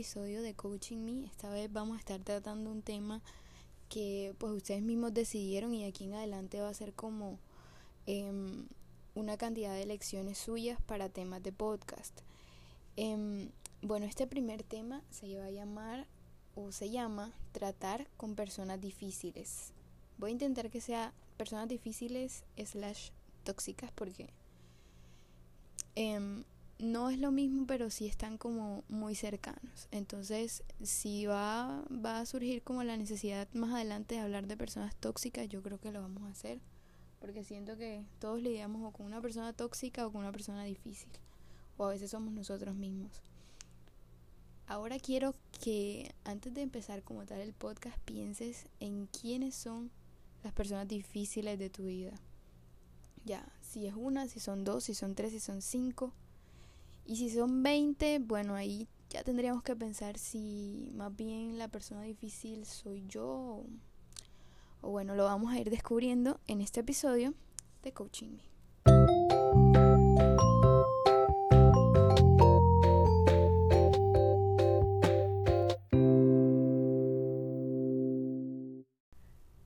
episodio de Coaching Me. Esta vez vamos a estar tratando un tema que pues ustedes mismos decidieron y aquí en adelante va a ser como em, una cantidad de lecciones suyas para temas de podcast. Em, bueno, este primer tema se va a llamar o se llama tratar con personas difíciles. Voy a intentar que sea personas difíciles slash tóxicas porque em, no es lo mismo, pero sí están como muy cercanos. Entonces, si va, va a surgir como la necesidad más adelante de hablar de personas tóxicas, yo creo que lo vamos a hacer. Porque siento que todos lidiamos o con una persona tóxica o con una persona difícil. O a veces somos nosotros mismos. Ahora quiero que antes de empezar como tal el podcast pienses en quiénes son las personas difíciles de tu vida. Ya, si es una, si son dos, si son tres, si son cinco y si son 20, bueno, ahí ya tendríamos que pensar si más bien la persona difícil soy yo o, bueno, lo vamos a ir descubriendo en este episodio de Coaching Me.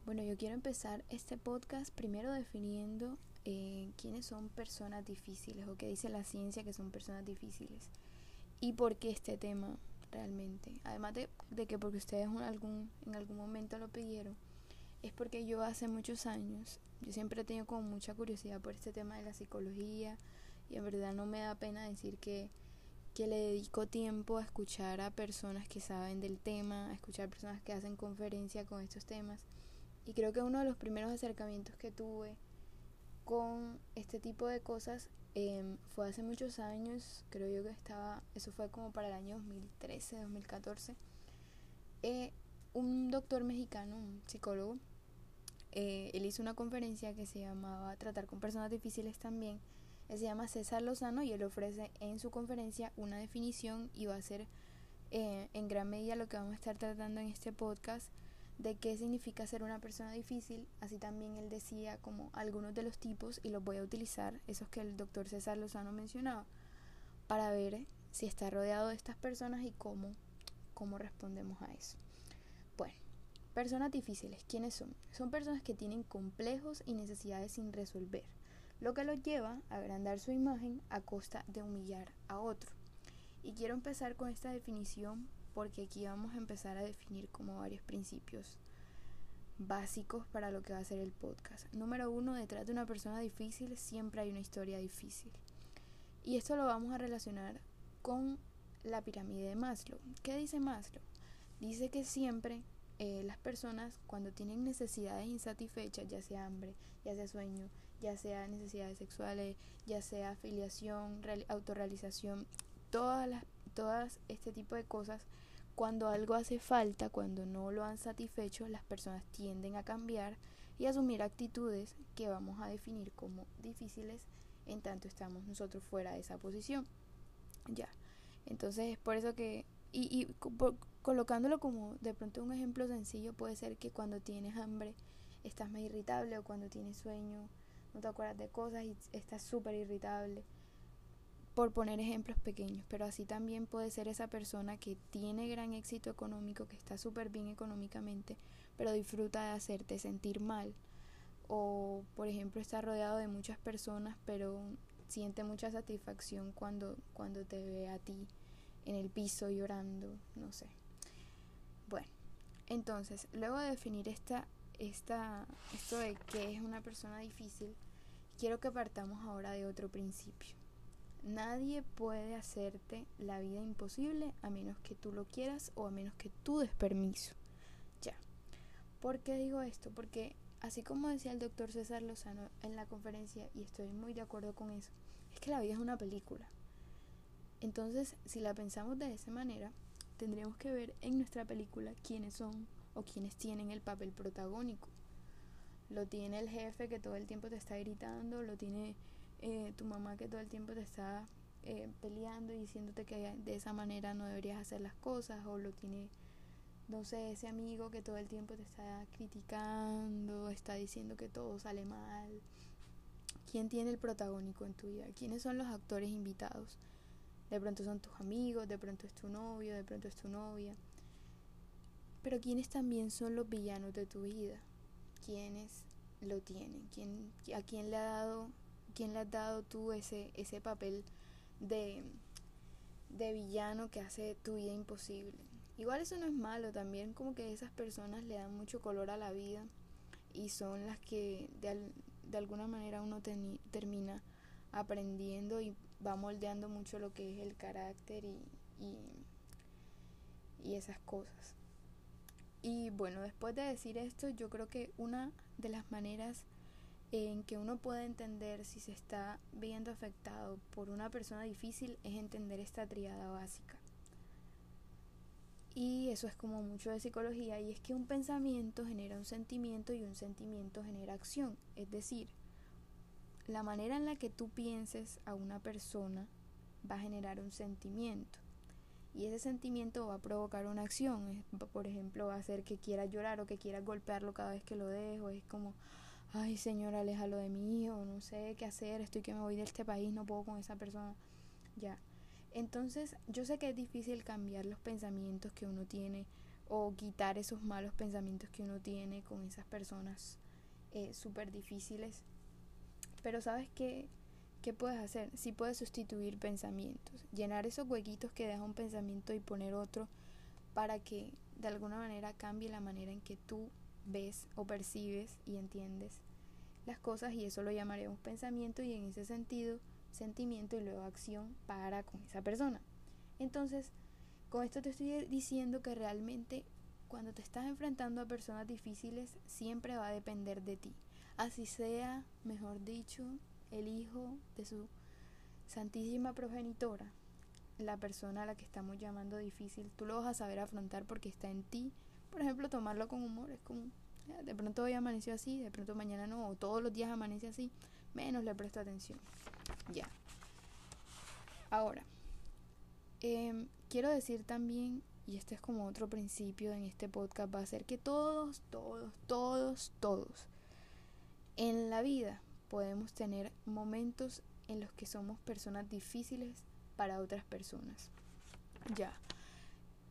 Bueno, yo quiero empezar este podcast primero definiendo eh, quiénes son personas difíciles o qué dice la ciencia que son personas difíciles y por qué este tema realmente. Además de, que porque ustedes en algún, en algún momento lo pidieron, es porque yo hace muchos años, yo siempre he tenido como mucha curiosidad por este tema de la psicología y en verdad no me da pena decir que, que le dedico tiempo a escuchar a personas que saben del tema, a escuchar personas que hacen conferencia con estos temas. Y creo que uno de los primeros acercamientos que tuve con este tipo de cosas em, fue hace muchos años, creo yo que estaba, eso fue como para el año 2013, 2014. Eh, un doctor mexicano, un psicólogo, eh, él hizo una conferencia que se llamaba Tratar con personas difíciles también. Él se llama César Lozano y él ofrece en su conferencia una definición y va a ser eh, en gran medida lo que vamos a estar tratando en este podcast de qué significa ser una persona difícil, así también él decía como algunos de los tipos y los voy a utilizar, esos que el doctor César Lozano mencionaba, para ver si está rodeado de estas personas y cómo, cómo respondemos a eso. Bueno, personas difíciles, ¿quiénes son? Son personas que tienen complejos y necesidades sin resolver, lo que los lleva a agrandar su imagen a costa de humillar a otro. Y quiero empezar con esta definición porque aquí vamos a empezar a definir como varios principios básicos para lo que va a ser el podcast. Número uno, detrás de una persona difícil siempre hay una historia difícil. Y esto lo vamos a relacionar con la pirámide de Maslow. ¿Qué dice Maslow? Dice que siempre eh, las personas cuando tienen necesidades insatisfechas, ya sea hambre, ya sea sueño, ya sea necesidades sexuales, ya sea afiliación, autorrealización, todas las todas este tipo de cosas cuando algo hace falta, cuando no lo han satisfecho, las personas tienden a cambiar y asumir actitudes que vamos a definir como difíciles en tanto estamos nosotros fuera de esa posición. Ya. Entonces es por eso que, y, y colocándolo como de pronto un ejemplo sencillo, puede ser que cuando tienes hambre estás más irritable o cuando tienes sueño no te acuerdas de cosas y estás súper irritable por poner ejemplos pequeños, pero así también puede ser esa persona que tiene gran éxito económico, que está súper bien económicamente, pero disfruta de hacerte sentir mal. O, por ejemplo, está rodeado de muchas personas, pero siente mucha satisfacción cuando, cuando te ve a ti en el piso llorando, no sé. Bueno, entonces, luego de definir esta, esta, esto de qué es una persona difícil, quiero que partamos ahora de otro principio Nadie puede hacerte la vida imposible a menos que tú lo quieras o a menos que tú des permiso. Ya. ¿Por qué digo esto? Porque así como decía el doctor César Lozano en la conferencia, y estoy muy de acuerdo con eso, es que la vida es una película. Entonces, si la pensamos de esa manera, tendríamos que ver en nuestra película quiénes son o quiénes tienen el papel protagónico. Lo tiene el jefe que todo el tiempo te está gritando, lo tiene eh, tu mamá que todo el tiempo te está eh, peleando y diciéndote que de esa manera no deberías hacer las cosas o lo tiene no sé, ese amigo que todo el tiempo te está criticando, está diciendo que todo sale mal. ¿Quién tiene el protagónico en tu vida? ¿Quiénes son los actores invitados? de pronto son tus amigos, de pronto es tu novio, de pronto es tu novia. Pero ¿quiénes también son los villanos de tu vida? ¿Quiénes lo tienen? ¿Quién, ¿A quién le ha dado, quién le has dado tú ese, ese papel de, de villano que hace tu vida imposible? Igual eso no es malo, también como que esas personas le dan mucho color a la vida y son las que de, de alguna manera uno termina aprendiendo y va moldeando mucho lo que es el carácter y, y, esas cosas. Y bueno, después de decir esto, yo creo que una de las maneras en que uno puede entender si se está viendo afectado por una persona difícil es entender esta triada básica. Y eso es como mucho de psicología, y es que un pensamiento genera un sentimiento y un sentimiento genera acción. Es decir, la manera en la que tú pienses a una persona va a generar un sentimiento. Y ese sentimiento va a provocar una acción. Por ejemplo, va a hacer que quiera llorar o que quiera golpearlo cada vez que lo dejo. Es como, ay señor, aléjalo de mí, o no sé qué hacer, estoy que me voy de este país, no puedo con esa persona. Ya. Entonces, yo sé que es difícil cambiar los pensamientos que uno tiene o quitar esos malos pensamientos que uno tiene con esas personas eh, súper difíciles. Pero sabes qué, qué puedes hacer? Si sí puedes sustituir pensamientos, llenar esos huequitos que deja un pensamiento y poner otro para que de alguna manera cambie la manera en que tú ves o percibes y entiendes las cosas y eso lo llamaremos pensamiento y en ese sentido sentimiento y luego acción para con esa persona. Entonces, con esto te estoy diciendo que realmente cuando te estás enfrentando a personas difíciles siempre va a depender de ti. Así sea, mejor dicho, el hijo de su santísima progenitora, la persona a la que estamos llamando difícil, tú lo vas a saber afrontar porque está en ti. Por ejemplo, tomarlo con humor, es como, de pronto hoy amaneció así, de pronto mañana no, o todos los días amanece así, menos le presto atención. Ya. Ahora, em, quiero decir también, y este es como otro principio en este podcast, va a ser que todos, todos, todos, todos en la vida podemos tener momentos en los que somos personas difíciles para otras personas. Ya.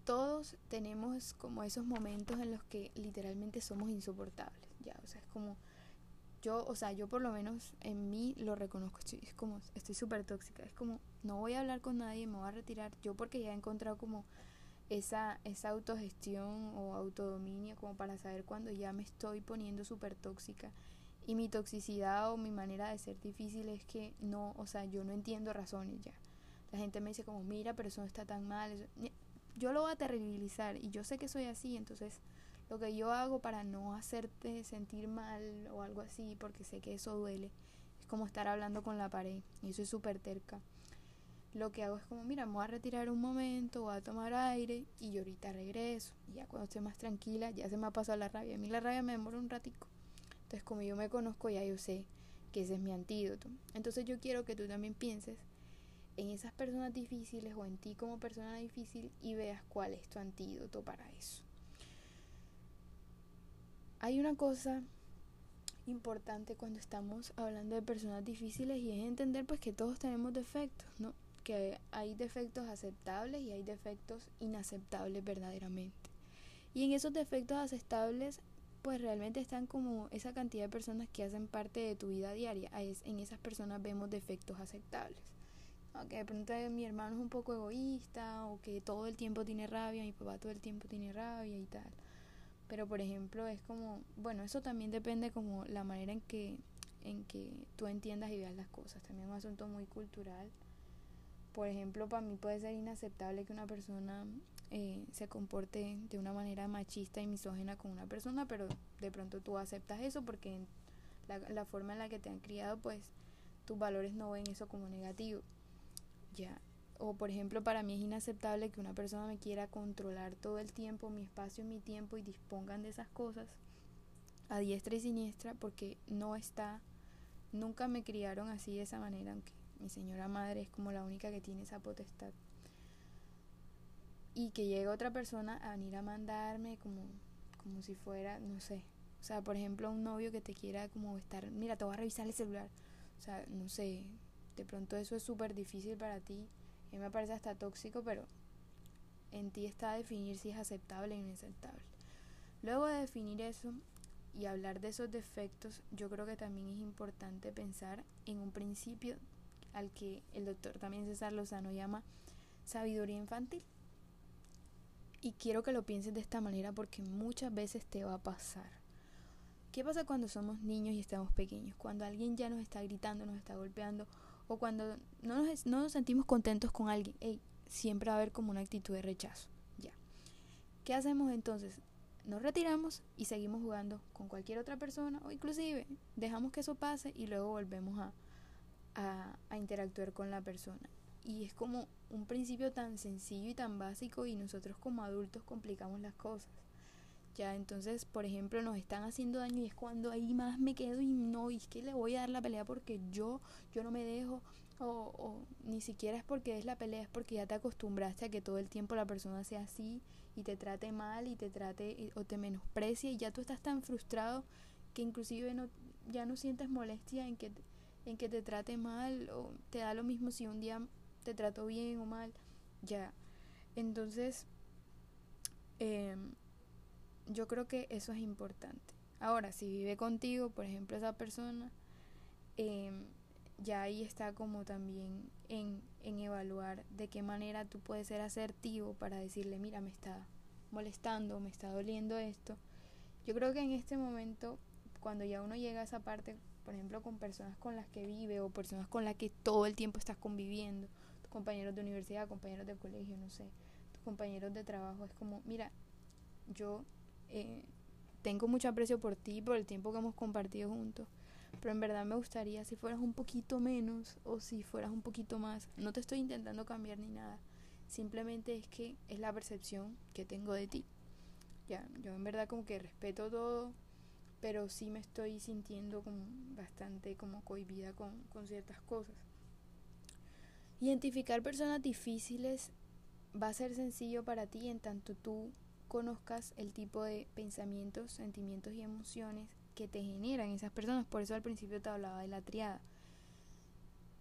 Todos tenemos como esos momentos en los que literalmente somos insoportables. Ya, o sea, es como yo, o sea, yo por lo menos en mí lo reconozco, es como, estoy súper tóxica, es como, no voy a hablar con nadie, me voy a retirar, yo porque ya he encontrado como esa, esa autogestión o autodominio como para saber cuando ya me estoy poniendo súper tóxica y mi toxicidad o mi manera de ser difícil es que no, o sea, yo no entiendo razones ya. La gente me dice como, mira, pero eso no está tan mal. Yo lo voy a terribilizar y yo sé que soy así, entonces lo que yo hago para no hacerte sentir mal o algo así, porque sé que eso duele, es como estar hablando con la pared y es súper terca. Lo que hago es como, mira, me voy a retirar un momento, voy a tomar aire y yo ahorita regreso. Y ya cuando esté más tranquila, ya se me ha pasado la rabia. A mí la rabia me demora un ratico. Entonces, como yo me conozco, ya yo sé que ese es mi antídoto. Entonces, yo quiero que tú también pienses en esas personas difíciles o en ti como persona difícil y veas cuál es tu antídoto para eso. Hay una cosa importante cuando estamos hablando de personas difíciles y es entender pues que todos tenemos defectos, ¿no? Que hay defectos aceptables y hay defectos inaceptables verdaderamente. Y en esos defectos aceptables pues realmente están como esa cantidad de personas que hacen parte de tu vida diaria. En esas personas vemos defectos aceptables. Aunque de pronto mi hermano es un poco egoísta o que todo el tiempo tiene rabia, mi papá todo el tiempo tiene rabia y tal. Pero por ejemplo es como, bueno, eso también depende como la manera en que, en que tú entiendas y veas las cosas. También es un asunto muy cultural. Por ejemplo, para mí puede ser inaceptable que una persona eh, se comporte de una manera machista y misógena con una persona, pero de pronto tú aceptas eso porque la, la forma en la que te han criado, pues tus valores no ven eso como negativo. Ya, o por ejemplo, para mí es inaceptable que una persona me quiera controlar todo el tiempo, mi espacio, mi tiempo y dispongan de esas cosas a diestra y siniestra porque no está, nunca me criaron así de esa manera, aunque mi señora madre es como la única que tiene esa potestad. Y que llegue otra persona a venir a mandarme como, como si fuera, no sé, o sea, por ejemplo, un novio que te quiera como estar, mira, te voy a revisar el celular. O sea, no sé, de pronto eso es súper difícil para ti A mí me parece hasta tóxico, pero en ti está definir si es aceptable o inaceptable. Luego de definir eso y hablar de esos defectos, yo creo que también es importante pensar en un principio al que el doctor también César Lozano llama sabiduría infantil. Y quiero que lo pienses de esta manera porque muchas veces te va a pasar. ¿Qué pasa cuando somos niños y estamos pequeños? Cuando alguien ya nos está gritando, nos está golpeando o cuando no nos, no nos sentimos contentos con alguien. Siempre va a haber como una actitud de rechazo. Ya. ¿Qué hacemos entonces? Nos retiramos y seguimos jugando con cualquier otra persona o inclusive dejamos que eso pase y luego volvemos a interactuar con la persona. Y es como un principio tan sencillo y tan básico y nosotros como adultos complicamos las cosas. Ya, entonces, por ejemplo, nos están haciendo daño y es cuando ahí más me quedo y no, es que le voy a dar la pelea porque yo, yo no me dejo, o, ni siquiera es porque es la pelea, es porque ya te acostumbraste a que todo el tiempo la persona sea así y te trate mal y te trate o te menosprecie y ya tú estás tan frustrado que inclusive no, ya no sientes molestia en que, en que te trate mal o te da lo mismo si un día te trató bien o mal, ya. Entonces, eh, yo creo que eso es importante. Ahora, si vive contigo, por ejemplo, esa persona, eh, ya ahí está como también en, en evaluar de qué manera tú puedes ser asertivo para decirle, mira, me está molestando, me está doliendo esto. Yo creo que en este momento, cuando ya uno llega a esa parte, por ejemplo, con personas con las que vive o personas con las que todo el tiempo estás conviviendo, tus compañeros de universidad, compañeros de colegio, no sé, tus compañeros de trabajo, es como, mira, yo eh, tengo mucho aprecio por ti, por el tiempo que hemos compartido juntos, pero en verdad me gustaría si fueras un poquito menos o si fueras un poquito más. No te estoy intentando cambiar ni nada, simplemente es que es la percepción que tengo de ti. Ya, yo en verdad como que respeto todo, pero sí me estoy sintiendo como bastante como cohibida con, con ciertas cosas. Identificar personas difíciles va a ser sencillo para ti en tanto tú conozcas el tipo de pensamientos, sentimientos y emociones que te generan esas personas. Por eso al principio te hablaba de la triada.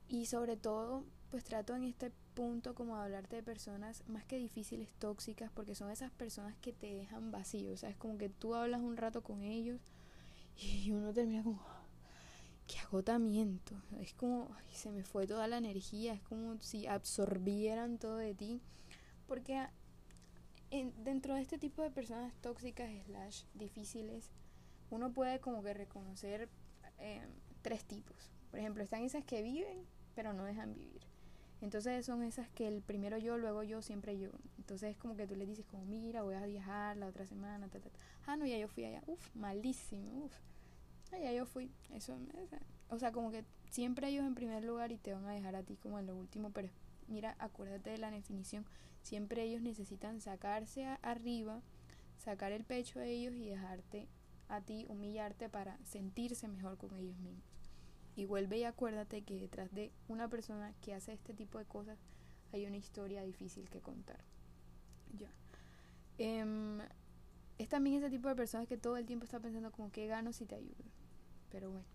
Y sobre todo, pues trato en este punto como de hablarte de personas más que difíciles, tóxicas, porque son esas personas que te dejan vacío. O sea, es como que tú hablas un rato con ellos y uno termina como, qué agotamiento. Es como, se me fue toda la energía, es como si absorbieran todo de ti. Porque dentro de este tipo de personas tóxicas slash difíciles, uno puede como que reconocer eh, tres tipos. Por ejemplo, están esas que viven, pero no dejan vivir. Entonces son esas que el primero yo, luego yo, siempre yo. Entonces es como que tú le dices como, mira, voy a viajar la otra semana, ta, ta, Ah, no, ya yo fui allá. Uf, malísimo, uf. Ah, ya yo fui. Eso, o sea, como que siempre ellos en primer lugar y te van a dejar a ti como en lo último, pero mira, acuérdate de la definición Siempre ellos necesitan sacarse arriba, sacar el pecho a ellos y dejarte a ti humillarte para sentirse mejor con ellos mismos. Y vuelve y acuérdate que detrás de una persona que hace este tipo de cosas hay una historia difícil que contar. Ya. Em, es también ese tipo de personas que todo el tiempo está pensando como que gano si te ayudo. Pero bueno.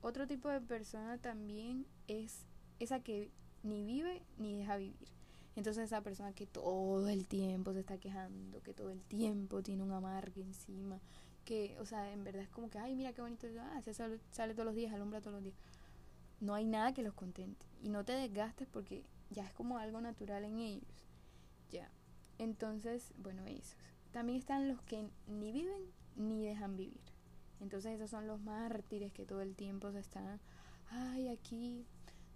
Otro tipo de persona también es esa que ni vive ni deja vivir. Entonces esa persona que todo el tiempo se está quejando, que todo el tiempo tiene un amargue encima, que, o sea, en verdad es como que, ay, mira qué bonito, ah, se sale, todos los días, alumbra todos los días. No hay nada que los contente. Y no te desgastes porque ya es como algo natural en ellos. Ya. Entonces, bueno, esos. También están los que ni viven ni dejan vivir. Entonces esos son los mártires que todo el tiempo se están, ay, aquí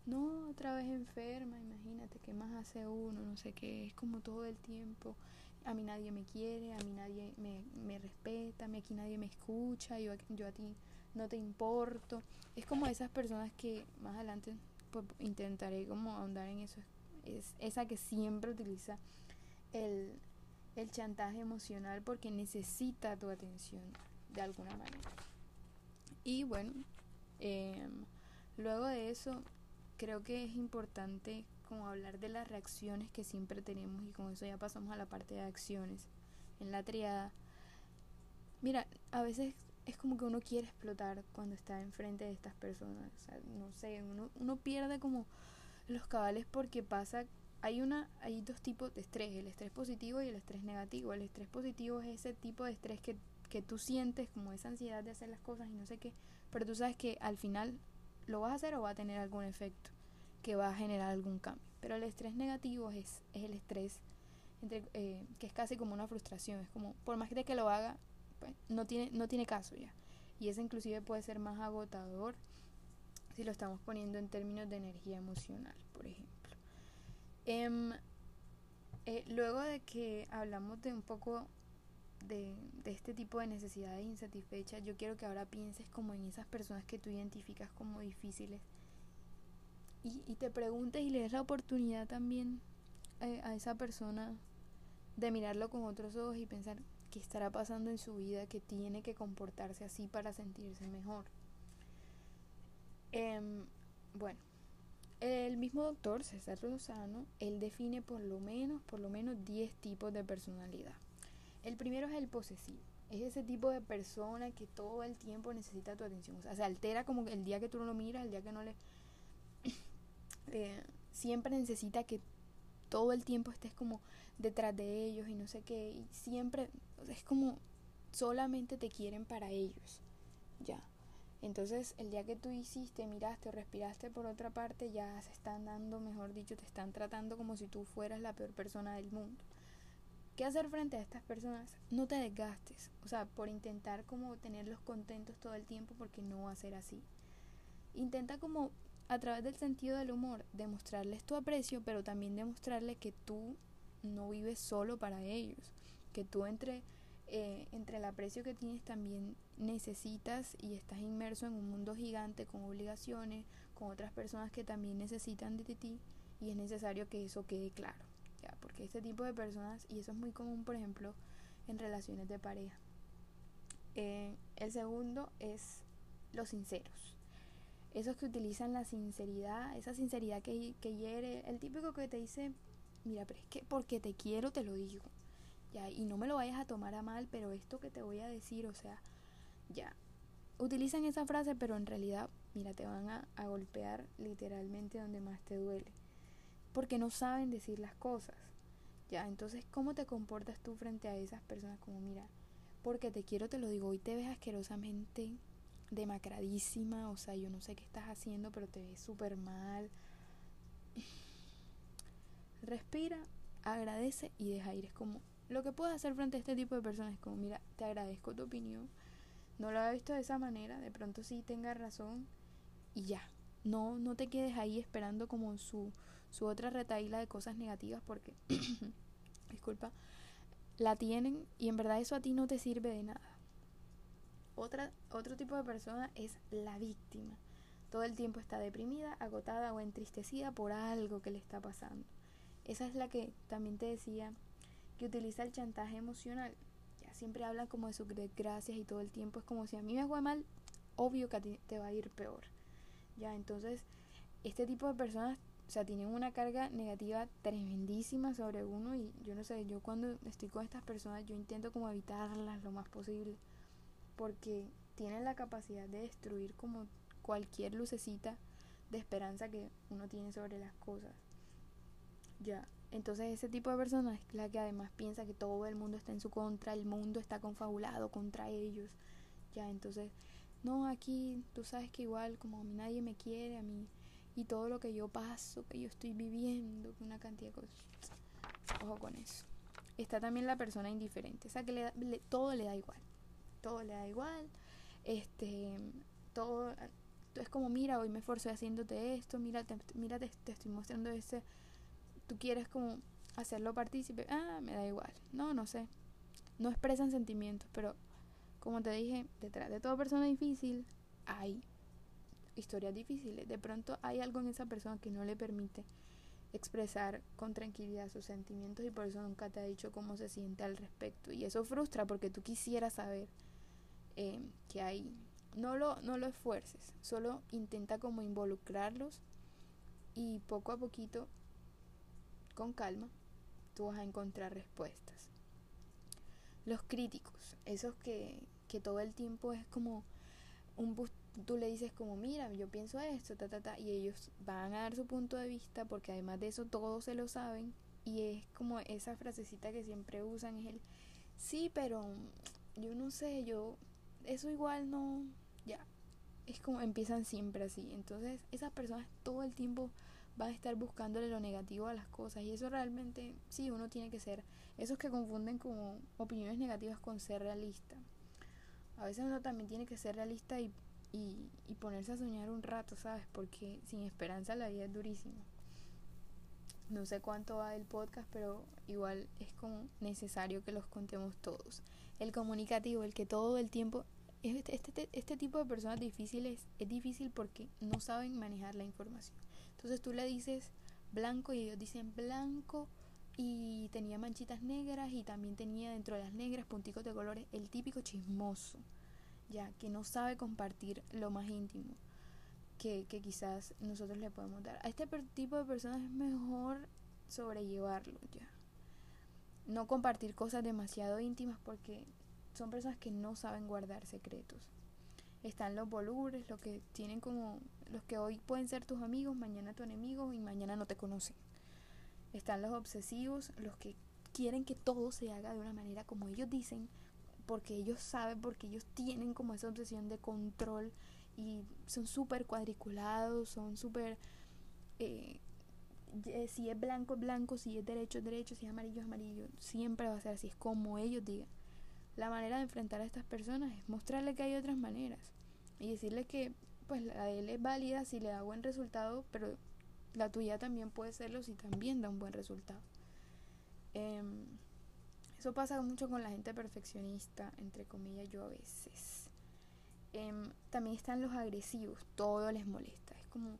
no, otra vez enferma, imagínate, ¿qué más hace uno? No sé qué, es como todo el tiempo. A mí nadie me quiere, a mí nadie me, me respeta, aquí nadie me escucha, yo, yo a ti no te importo. Es como esas personas que más adelante pues, intentaré como ahondar en eso. Es esa que siempre utiliza el, el chantaje emocional porque necesita tu atención de alguna manera. Y bueno, eh, luego de eso creo que es importante como hablar de las reacciones que siempre tenemos y con eso ya pasamos a la parte de acciones. En la triada, mira, a veces es como que uno quiere explotar cuando está enfrente de estas personas. O sea, no sé, uno, uno pierde como los cabales porque pasa hay una hay dos tipos de estrés, el estrés positivo y el estrés negativo. El estrés positivo es ese tipo de estrés que, que tú sientes como esa ansiedad de hacer las cosas y no sé qué, pero tú sabes que al final lo vas a hacer o va a tener algún efecto que va a generar algún cambio. Pero el estrés negativo es, es el estrés eh, que es casi como una frustración, es como por más que lo haga, pues, no tiene no tiene caso ya. Y ese inclusive puede ser más agotador si lo estamos poniendo en términos de energía emocional, por ejemplo. Em, eh, luego de que hablamos de un poco de, este tipo de necesidades insatisfechas, yo quiero que ahora pienses como en esas personas que tú identificas como difíciles y, te preguntes y le des la oportunidad también eh, a esa persona de mirarlo con otros ojos y pensar qué estará pasando en su vida que tiene que comportarse así para sentirse mejor. Em, bueno, el mismo doctor César Lozano, él define por lo menos, por lo menos 10 tipos de personalidad. El primero es el posesivo. Es ese tipo de persona que todo el tiempo necesita tu atención. O sea, se altera como el día que tú no lo miras, el día que no le... Eh, siempre necesita que todo el tiempo estés como detrás de ellos y no sé qué. Y siempre es como solamente te quieren para ellos. Ya. Entonces, el día que tú hiciste, miraste o respiraste por otra parte, ya se están dando, mejor dicho, te están tratando como si tú fueras la peor persona del mundo. ¿Qué hacer frente a estas personas? No te desgastes, o sea, por intentar como tenerlos contentos todo el tiempo porque no va a ser así. Intenta como a través del sentido del humor demostrarles tu aprecio, pero también demostrarles que tú no vives solo para ellos, que tú entre, eh, entre el aprecio que tienes también necesitas y estás inmerso en un mundo gigante con obligaciones, con otras personas que también necesitan de ti y es necesario que eso quede claro, porque este tipo de personas, y eso es muy común por ejemplo en relaciones de pareja. Eh, el segundo es los sinceros. Esos que utilizan la sinceridad, esa sinceridad que, que hiere, el típico que te dice, mira, pero es que porque te quiero te lo digo. Ya, y no me lo vayas a tomar a mal, pero esto que te voy a decir, o sea, ya. Utilizan esa frase, pero en realidad, mira, te van a, a golpear literalmente donde más te duele. Porque no saben decir las cosas. Ya, entonces, ¿cómo te comportas tú frente a esas personas? Como, mira, porque te quiero, te lo digo, hoy te ves asquerosamente demacradísima, o sea, yo no sé qué estás haciendo, pero te ves súper mal respira, agradece y deja ir. Es como lo que puedes hacer frente a este tipo de personas. Es como, mira, te agradezco tu opinión. No lo había visto de esa manera. De pronto sí tenga razón. Y ya. No, no te quedes ahí esperando como su, su otra retaíla de cosas negativas porque, disculpa, la tienen y en verdad eso a ti no te sirve de nada. Otra, otro tipo de persona es la víctima. Todo el tiempo está deprimida, agotada o entristecida por algo que le está pasando. Esa es la que también te decía que utiliza el chantaje emocional. Ya siempre habla como de sus desgracias y todo el tiempo es como si a mí me fue mal, obvio que a ti te va a ir peor. Ya, entonces, este tipo de personas, o sea, tienen una carga negativa tremendísima sobre uno y yo no sé, yo cuando estoy con estas personas yo intento como evitarlas lo más posible porque tienen la capacidad de destruir como cualquier lucecita de esperanza que uno tiene sobre las cosas. Ya. Entonces ese tipo de persona es la que además piensa que todo el mundo está en su contra, el mundo está confabulado contra ellos. Ya, entonces, no, aquí tú sabes que igual como a mí nadie me quiere, a mí y todo lo que yo paso, que yo estoy viviendo, una cantidad de cosas. Ojo con eso. Está también la persona indiferente, o sea que le, todo le da igual. Todo le da igual. Este, todo es como, mira, hoy me esforcé haciéndote esto, mira, te, mira, te estoy mostrando ese tú quieres como hacerlo partícipe, ah, me da igual. No, no sé. No expresan sentimientos, pero como te dije, detrás de toda persona difícil hay historias difíciles. De pronto hay algo en esa persona que no le permite expresar con tranquilidad sus sentimientos y por eso nunca te ha dicho cómo se siente al respecto. Y eso frustra porque tú quisieras saber eh, que hay. No lo, no lo esfuerces, solo intenta como involucrarlos y poco a poquito con calma, tú vas a encontrar respuestas. Los críticos, esos que, que todo el tiempo es como un tú le dices como, mira, yo pienso esto, ta, ta, ta, y ellos van a dar su punto de vista porque además de eso todos se lo saben y es como esa frasecita que siempre usan, es el, sí, pero yo no sé, yo, eso igual no, ya, es como empiezan siempre así, entonces esas personas todo el tiempo van a estar buscándole lo negativo a las cosas y eso realmente, sí, uno tiene que ser, esos que confunden como opiniones negativas con ser realista. A veces uno también tiene que ser realista y y, y ponerse a soñar un rato, ¿sabes? Porque sin esperanza la vida es durísima. No sé cuánto va el podcast, pero igual es como necesario que los contemos todos. El comunicativo, el que todo el tiempo... Este, este, este tipo de personas difíciles es difícil porque no saben manejar la información. Entonces tú le dices blanco y ellos dicen blanco y tenía manchitas negras y también tenía dentro de las negras punticos de colores. El típico chismoso ya que no sabe compartir lo más íntimo que, que quizás nosotros le podemos dar. A este tipo de personas es mejor sobrellevarlo ya. No compartir cosas demasiado íntimas porque son personas que no saben guardar secretos. Están los volúmenes, los que tienen como los que hoy pueden ser tus amigos, mañana tu enemigo y mañana no te conocen. Están los obsesivos, los que quieren que todo se haga de una manera como ellos dicen, porque ellos saben, porque ellos tienen como esa obsesión de control y son súper cuadriculados, son súper... Eh, si es blanco es blanco, si es derecho es derecho, si es amarillo es amarillo, siempre va a ser así, es como ellos digan. La manera de enfrentar a estas personas es mostrarle que hay otras maneras y decirle que pues la de él es válida si le da buen resultado, pero la tuya también puede serlo si también da un buen resultado. Eh, eso pasa mucho con la gente perfeccionista, entre comillas, yo a veces. Em, también están los agresivos, todo les molesta. Es como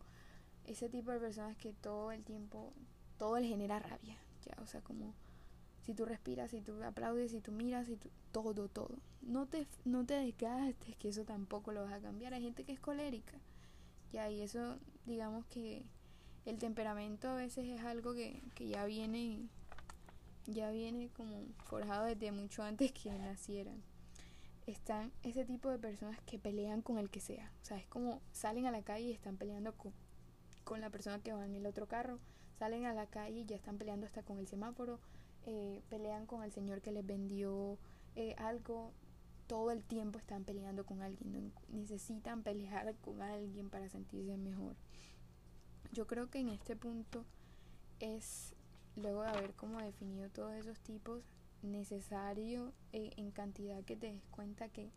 ese tipo de personas que todo el tiempo, todo les genera rabia. Ya, o sea, como si tú respiras, si tú aplaudes, si tú miras, si tú, todo, todo. No te, no te desgastes, que eso tampoco lo vas a cambiar. Hay gente que es colérica. Ya, y eso, digamos que el temperamento a veces es algo que, que ya viene ya viene como forjado desde mucho antes que nacieran. Están ese tipo de personas que pelean con el que sea. O sea, es como salen a la calle y están peleando con, con la persona que va en el otro carro. Salen a la calle y ya están peleando hasta con el semáforo. Eh, pelean con el señor que les vendió eh, algo. Todo el tiempo están peleando con alguien. Necesitan pelear con alguien para sentirse mejor. Yo creo que en este punto es luego de haber como definido todos esos tipos, necesario eh, en cantidad que te des cuenta que...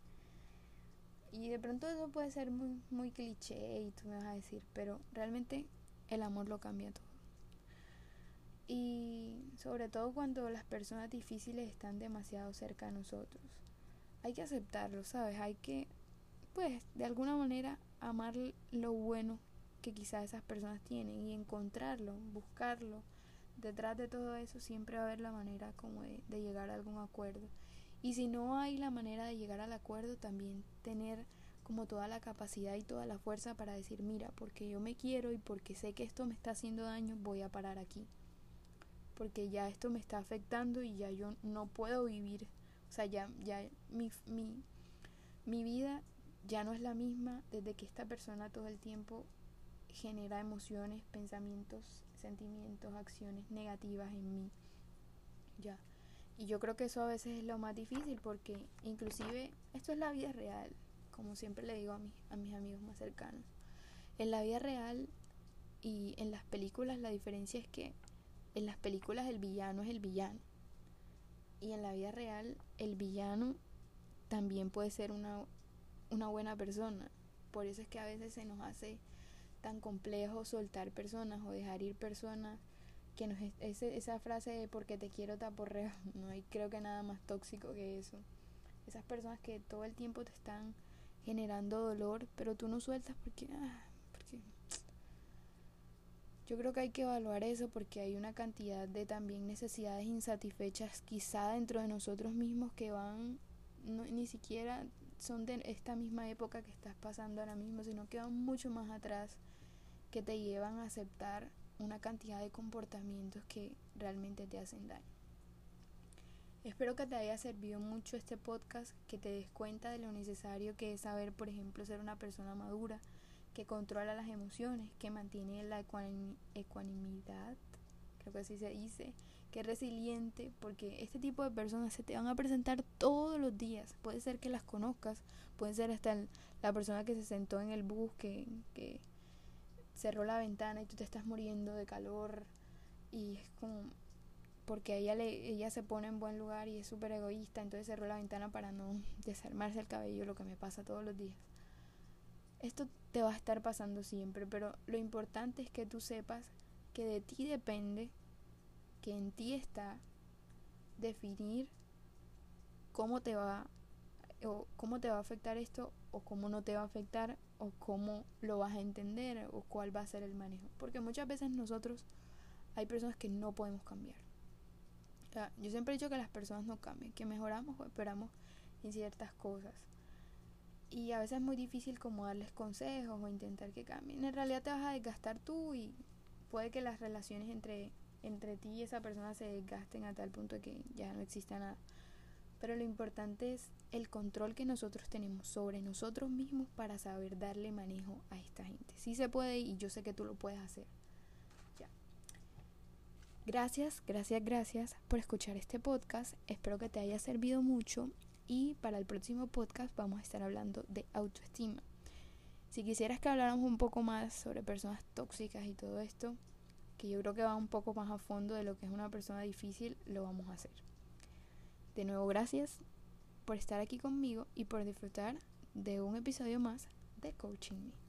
Y de pronto eso puede ser muy, muy cliché y tú me vas a decir, pero realmente el amor lo cambia todo. Y sobre todo cuando las personas difíciles están demasiado cerca de nosotros. Hay que aceptarlo, ¿sabes? Hay que, pues, de alguna manera amar lo bueno que quizás esas personas tienen y encontrarlo, buscarlo detrás de todo eso siempre va a haber la manera como de, llegar a algún acuerdo. Y si no hay la manera de llegar al acuerdo, también tener como toda la capacidad y toda la fuerza para decir, mira, porque yo me quiero y porque sé que esto me está haciendo daño, voy a parar aquí. Porque ya esto me está afectando y ya yo no puedo vivir. O sea, ya, ya mi, mi, mi vida ya no es la misma desde que esta persona todo el tiempo genera emociones, pensamientos, sentimientos, acciones negativas en mí. Ya. Y yo creo que eso a veces es lo más difícil porque inclusive esto es la vida real, como siempre le digo a, mis, a mis amigos más cercanos. En la vida real y en las películas la diferencia es que en las películas el villano es el villano. Y en la vida real el villano también puede ser una, una buena persona. Por eso es que a veces se nos hace tan complejo soltar personas o dejar ir personas que nos ese, esa frase de porque te quiero taporreo no hay creo que nada más tóxico que eso. Esas personas que todo el tiempo te están generando dolor pero tú no sueltas porque ah, porque yo creo que hay que evaluar eso porque hay una cantidad de también necesidades insatisfechas quizá dentro de nosotros mismos que van ni siquiera son de esta misma época que estás pasando ahora mismo, sino que van mucho más atrás que te llevan a aceptar una cantidad de comportamientos que realmente te hacen daño. Espero que te haya servido mucho este podcast, que te des cuenta de lo necesario que es saber, por ejemplo, ser una persona madura, que controla las emociones, que mantiene la ecuanimidad, creo que así se dice, que es resiliente, porque este tipo de personas se te van a presentar todos los días. Puede ser que las conozcas, puede ser hasta la persona que se sentó en el bus, que, que cerró la ventana y tú te estás muriendo de calor y es como porque ella le, ella se pone en buen lugar y es súper egoísta, entonces cerró la ventana para no desarmarse el cabello, lo que me pasa todos los días. Esto te va a estar pasando siempre, pero lo importante es que tú sepas que de ti depende, que en ti está definir cómo te va o cómo te va a afectar esto o cómo no te va a afectar o cómo lo vas a entender o cuál va a ser el manejo, porque muchas veces nosotros hay personas que no podemos cambiar yo siempre he dicho que las personas no cambian, que mejoramos o esperamos en ciertas cosas. Y a veces es muy difícil como darles consejos o intentar que cambien. En realidad te vas a desgastar tú y puede que las relaciones entre, entre ti y esa persona se desgasten a tal punto que ya no exista nada. Pero lo importante es el control que nosotros tenemos sobre nosotros mismos para saber darle manejo a esta gente. Sí se puede y yo sé que tú lo puedes hacer. Gracias, gracias, gracias por escuchar este podcast. Espero que te haya servido mucho y para el próximo podcast vamos a estar hablando de autoestima. Si quisieras que habláramos un poco más sobre personas tóxicas y todo esto, que yo creo que va un poco más a fondo de lo que es una persona difícil, lo vamos a hacer. De nuevo, gracias por estar aquí conmigo y por disfrutar de un episodio más de Coaching Me.